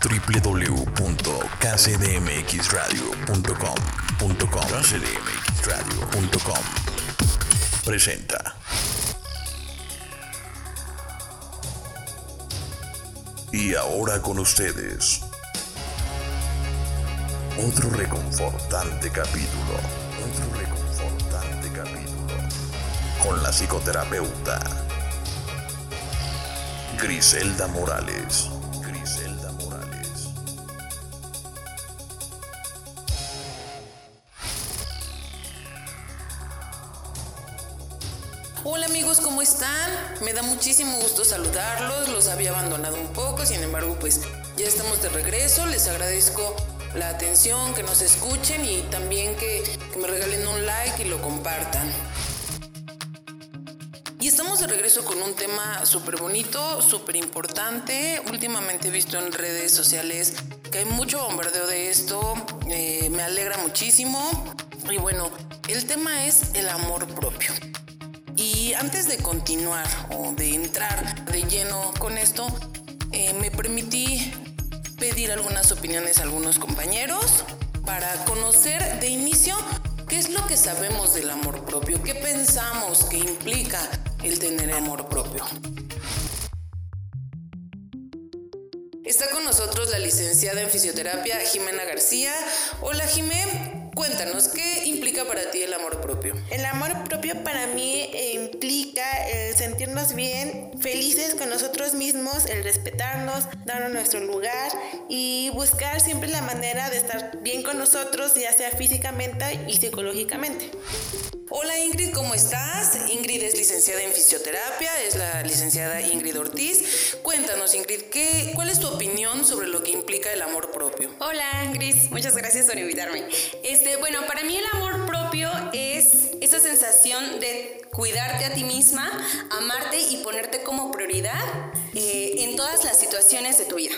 www.kcdmxradio.com.com kcdmxradio.com presenta Y ahora con ustedes otro reconfortante capítulo, otro reconfortante capítulo con la psicoterapeuta Griselda Morales. Hola amigos, ¿cómo están? Me da muchísimo gusto saludarlos, los había abandonado un poco, sin embargo pues ya estamos de regreso, les agradezco la atención, que nos escuchen y también que, me regalen un like y lo compartan. Y estamos de regreso con un tema súper bonito, súper importante. Últimamente he visto en redes sociales que hay mucho bombardeo de esto. eh, me alegra muchísimo. Y bueno, el tema es el amor propio. Y antes de continuar o de entrar de lleno con esto, eh, me permití pedir algunas opiniones a algunos compañeros para conocer de inicio qué es lo que sabemos del amor propio, qué pensamos que implica el tener amor propio. Está con nosotros la licenciada en fisioterapia Jimena García. Hola Jimé, cuéntanos, ¿qué implica para ti el amor propio? El amor propio para mí eh, implica el sentirnos bien, felices con nosotros mismos, el respetarnos, darnos nuestro lugar y buscar siempre la manera de estar bien con nosotros, ya sea físicamente y psicológicamente. Hola Ingrid, ¿cómo estás? Ingrid es licenciada en fisioterapia, es la licenciada Ingrid Ortiz. Cuéntanos Ingrid, ¿qué, ¿cuál es tu opinión sobre lo que implica el amor propio? Hola, Gris, muchas gracias por invitarme. Este, bueno, para mí el amor propio es esa sensación de cuidarte a ti misma, amarte y ponerte como prioridad eh, en todas las situaciones de tu vida.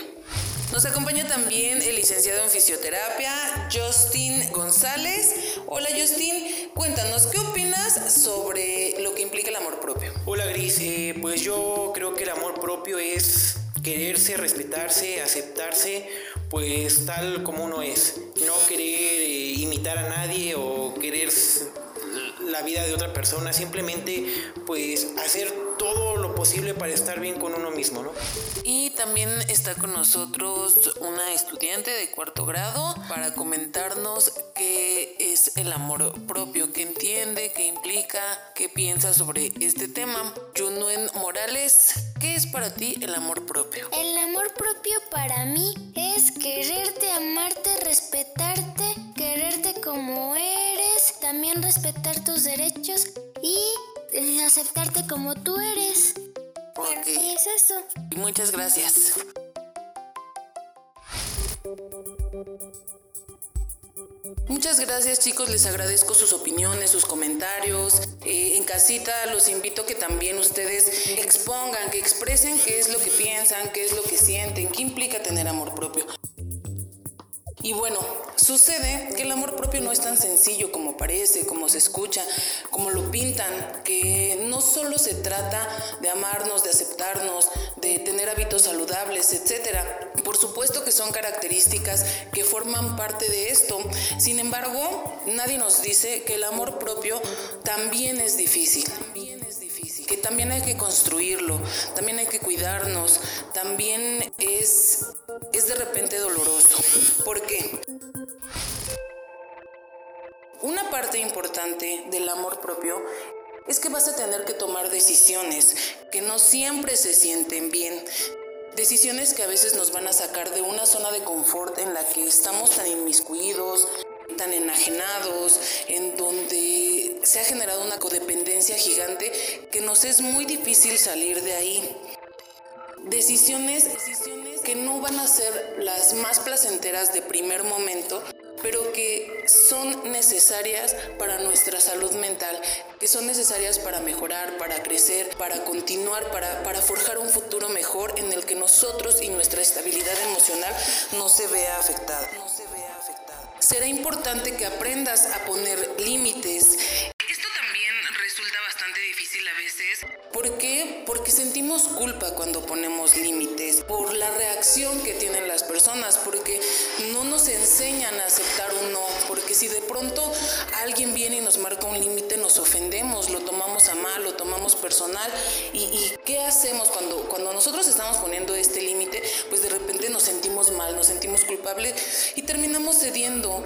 Nos acompaña también el licenciado en fisioterapia, Justin González. Hola Justin, cuéntanos, ¿qué opinas sobre lo que implica el amor propio? Hola Gris, Eh, pues yo creo que el amor propio es quererse, respetarse, aceptarse, pues tal como uno es. No querer eh, imitar a nadie o querer la vida de otra persona, simplemente pues hacer todo lo posible para estar bien con uno mismo, ¿no? Y también está con nosotros una estudiante de cuarto grado para comentarnos qué es el amor propio, qué entiende, qué implica, qué piensa sobre este tema. Junuen Morales, ¿qué es para ti el amor propio? El amor propio para mí es quererte, amarte, respetarte, quererte como eres, también respetar tus derechos y eh, aceptarte como tú eres. Es eso. Muchas gracias. Muchas gracias chicos, les agradezco sus opiniones, sus comentarios. Eh, en casita los invito a que también ustedes expongan, que expresen qué es lo que piensan, qué es lo que sienten, qué implica tener amor propio. Y bueno, sucede que el amor propio no es tan sencillo como parece, como se escucha, como lo pintan, que no solo se trata de amarnos, de aceptarnos, de tener hábitos saludables, etcétera. Por supuesto que son características que forman parte de esto. Sin embargo, nadie nos dice que el amor propio también es difícil. También es difícil. Que también hay que construirlo, también hay que cuidarnos, también es, es de repente doloroso. ¿Por qué? Una parte importante del amor propio es que vas a tener que tomar decisiones que no siempre se sienten bien. Decisiones que a veces nos van a sacar de una zona de confort en la que estamos tan inmiscuidos, tan enajenados, en donde se ha generado una codependencia gigante que nos es muy difícil salir de ahí. Decisiones, decisiones que no van a ser las más placenteras de primer momento, pero que son necesarias para nuestra salud mental, que son necesarias para mejorar, para crecer, para continuar, para, para forjar un futuro mejor en el que nosotros y nuestra estabilidad emocional no se vea afectada. No se vea afectada. Será importante que aprendas a poner límites. ¿Por qué? Porque sentimos culpa cuando ponemos límites, por la reacción que tienen las personas, porque no nos enseñan a aceptar un no, porque si de pronto alguien viene y nos marca un límite, nos ofendemos, lo tomamos a mal, lo tomamos personal. ¿Y, qué hacemos cuando, cuando nosotros estamos poniendo este límite? Pues de repente nos sentimos mal, nos sentimos culpables y terminamos cediendo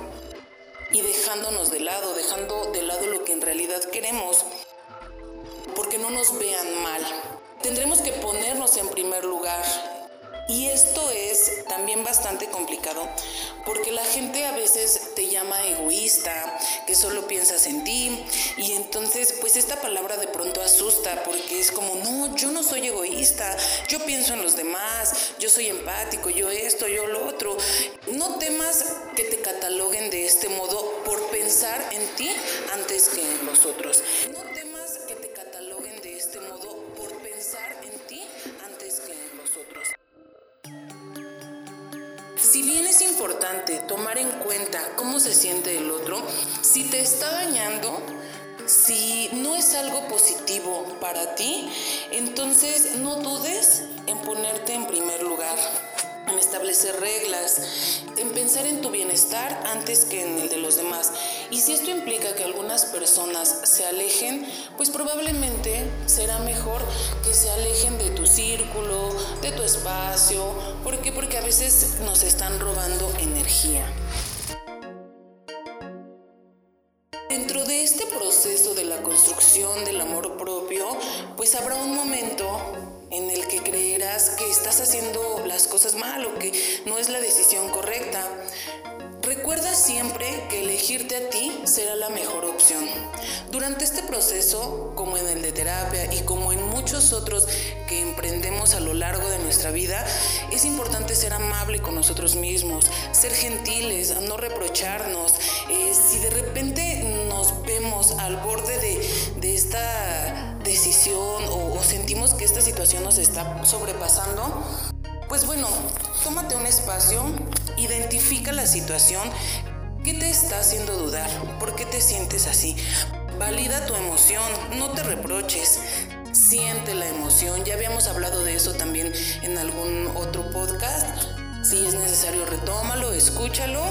y dejándonos de lado, dejando de lado lo que en realidad queremos porque no nos vean mal. Tendremos que ponernos en primer lugar. Y esto es también bastante complicado porque la gente a veces te llama egoísta, que solo piensas en ti y entonces pues esta palabra de pronto asusta porque es como, no, yo no soy egoísta, yo pienso en los demás, yo soy empático, yo esto, yo lo otro. No temas que te cataloguen de este modo por pensar en ti antes que en los otros. No Si bien es importante tomar en cuenta cómo se siente el otro, si te está dañando, si no es algo positivo para ti, entonces no dudes en ponerte en primer lugar establecer reglas, en pensar en tu bienestar antes que en el de los demás. Y si esto implica que algunas personas se alejen, pues probablemente será mejor que se alejen de tu círculo, de tu espacio. ¿Por qué? Porque a veces nos están robando energía. Dentro de este proceso de la construcción del amor propio, pues habrá un momento en el que creerás que estás haciendo las cosas mal o que no es la decisión correcta. Recuerda siempre que elegirte a ti será la mejor opción. Durante este proceso, como en el de terapia y como en muchos otros que emprendemos a lo largo de nuestra vida, es importante ser amable con nosotros mismos, ser gentiles, no reprocharnos. Eh, si de repente nos vemos al borde de, de esta o, o sentimos que esta situación nos está sobrepasando, pues bueno, tómate un espacio, identifica la situación que te está haciendo dudar, por qué te sientes así. Valida tu emoción, no te reproches. Siente la emoción, ya habíamos hablado de eso también en algún otro podcast. Si es necesario, retómalo, escúchalo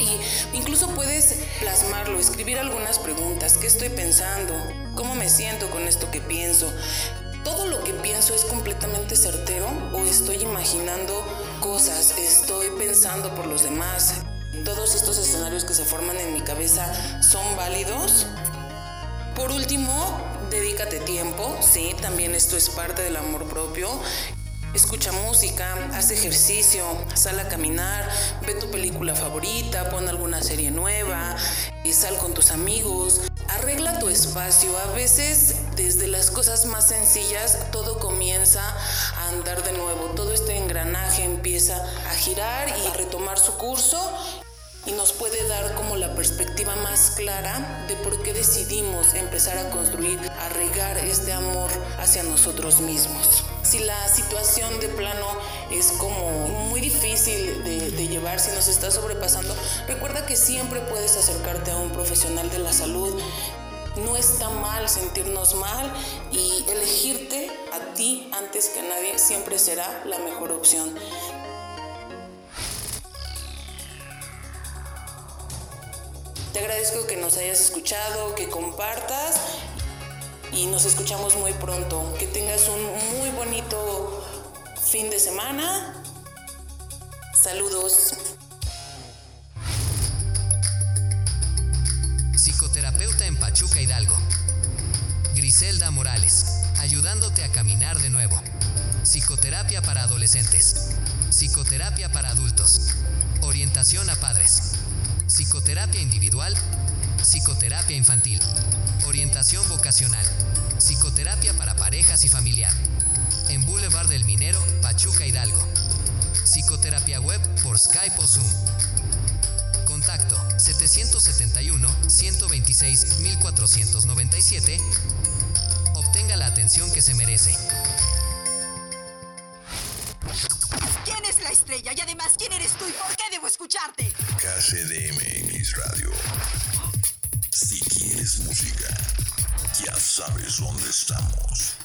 y incluso puedes plasmarlo, escribir algunas preguntas. ¿Qué estoy pensando? ¿Cómo me siento con esto que pienso? todo lo que pienso es completamente certero o estoy imaginando cosas, estoy pensando por los demás. Todos estos escenarios que se forman en mi cabeza son válidos. Por último, dedícate tiempo, sí, también esto es parte del amor propio. Escucha música, haz ejercicio, sal a caminar, ve tu película favorita, pon alguna serie nueva, y sal con tus amigos, arregla tu espacio. A veces desde las cosas más sencillas todo comienza a andar de nuevo, todo este engranaje empieza a girar y a retomar su curso y nos puede dar como la perspectiva más clara de por qué decidimos empezar a construir, a regar este amor hacia nosotros mismos. Si la situación de plano es como muy difícil de, de llevar, si nos está sobrepasando, recuerda que siempre puedes acercarte a un profesional de la salud no está mal sentirnos mal y elegirte a ti antes que a nadie siempre será la mejor opción. Te agradezco que nos hayas escuchado, que compartas y nos escuchamos muy pronto. Que tengas un muy bonito fin de semana. Saludos. Psicoterapeuta en Pachuca Hidalgo. Griselda Morales, ayudándote a caminar de nuevo. Psicoterapia para adolescentes. Psicoterapia para adultos. Orientación a padres psicoterapia individual, psicoterapia infantil, orientación vocacional, psicoterapia para parejas y familiar. En Boulevard del Minero, Pachuca Hidalgo. Psicoterapia web por Skype o Zoom. Contacto 771-126-1497. Obtenga la atención que se merece. ¿Quién es la estrella? Y además, ¿quién eres tú y por qué debo escucharte? KCDMX Radio. Si quieres música, ya sabes dónde estamos.